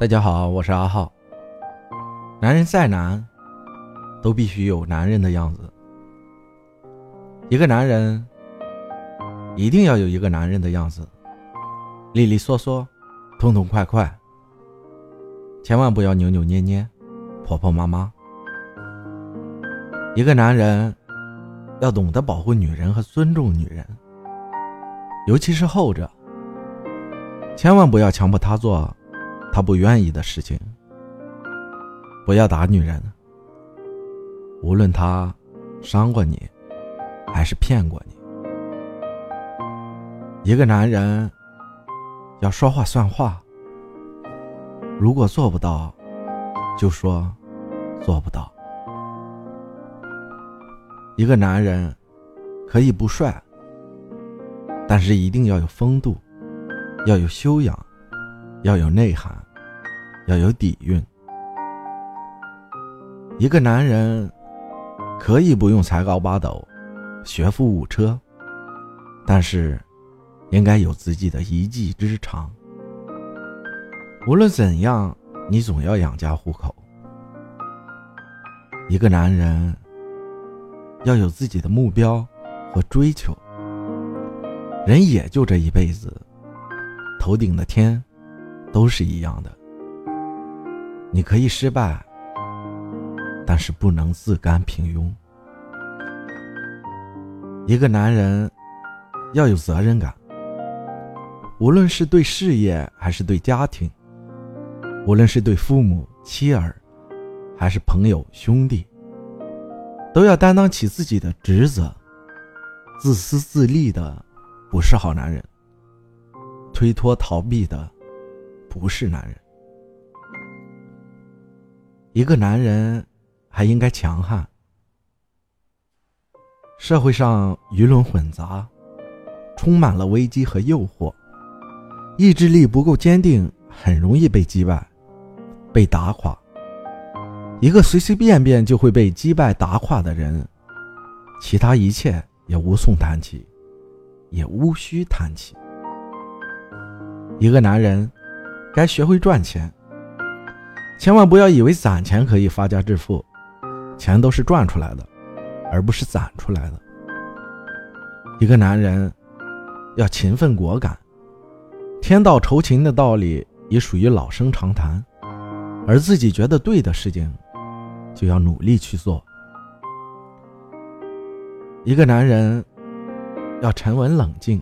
大家好，我是阿浩。男人再难，都必须有男人的样子。一个男人一定要有一个男人的样子，利利索索，痛痛快快，千万不要扭扭捏捏，婆婆妈妈。一个男人要懂得保护女人和尊重女人，尤其是后者。千万不要强迫她做他不愿意的事情。不要打女人，无论她伤过你，还是骗过你。一个男人要说话算话，如果做不到，就说做不到。一个男人可以不帅，但是一定要有风度。要有修养，要有内涵，要有底蕴。一个男人可以不用才高八斗、学富五车，但是应该有自己的一技之长。无论怎样，你总要养家糊口。一个男人要有自己的目标和追求。人也就这一辈子。头顶的天，都是一样的。你可以失败，但是不能自甘平庸。一个男人要有责任感，无论是对事业还是对家庭，无论是对父母妻儿，还是朋友兄弟，都要担当起自己的职责。自私自利的，不是好男人。推脱逃避的，不是男人。一个男人还应该强悍。社会上鱼龙混杂，充满了危机和诱惑，意志力不够坚定，很容易被击败、被打垮。一个随随便便就会被击败打垮的人，其他一切也无从谈起，也无需谈起。一个男人，该学会赚钱。千万不要以为攒钱可以发家致富，钱都是赚出来的，而不是攒出来的。一个男人要勤奋果敢，天道酬勤的道理也属于老生常谈，而自己觉得对的事情，就要努力去做。一个男人要沉稳冷静。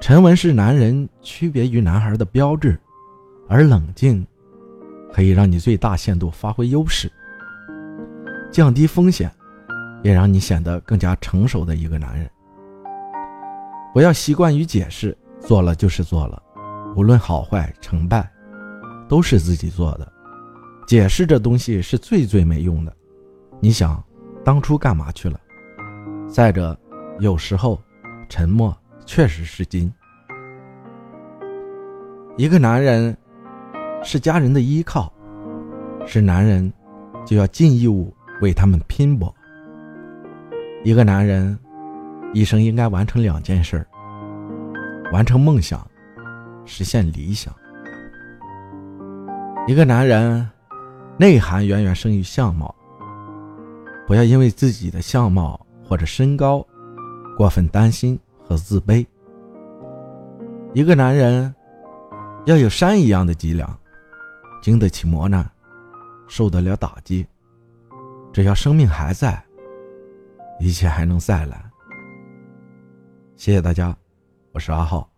沉稳是男人区别于男孩的标志，而冷静可以让你最大限度发挥优势，降低风险，也让你显得更加成熟的一个男人。不要习惯于解释，做了就是做了，无论好坏成败，都是自己做的。解释这东西是最最没用的。你想，当初干嘛去了？再者，有时候沉默。确实是金。一个男人是家人的依靠，是男人就要尽义务为他们拼搏。一个男人一生应该完成两件事：完成梦想，实现理想。一个男人内涵远远胜于相貌，不要因为自己的相貌或者身高过分担心。和自卑。一个男人要有山一样的脊梁，经得起磨难，受得了打击。只要生命还在，一切还能再来。谢谢大家，我是阿浩。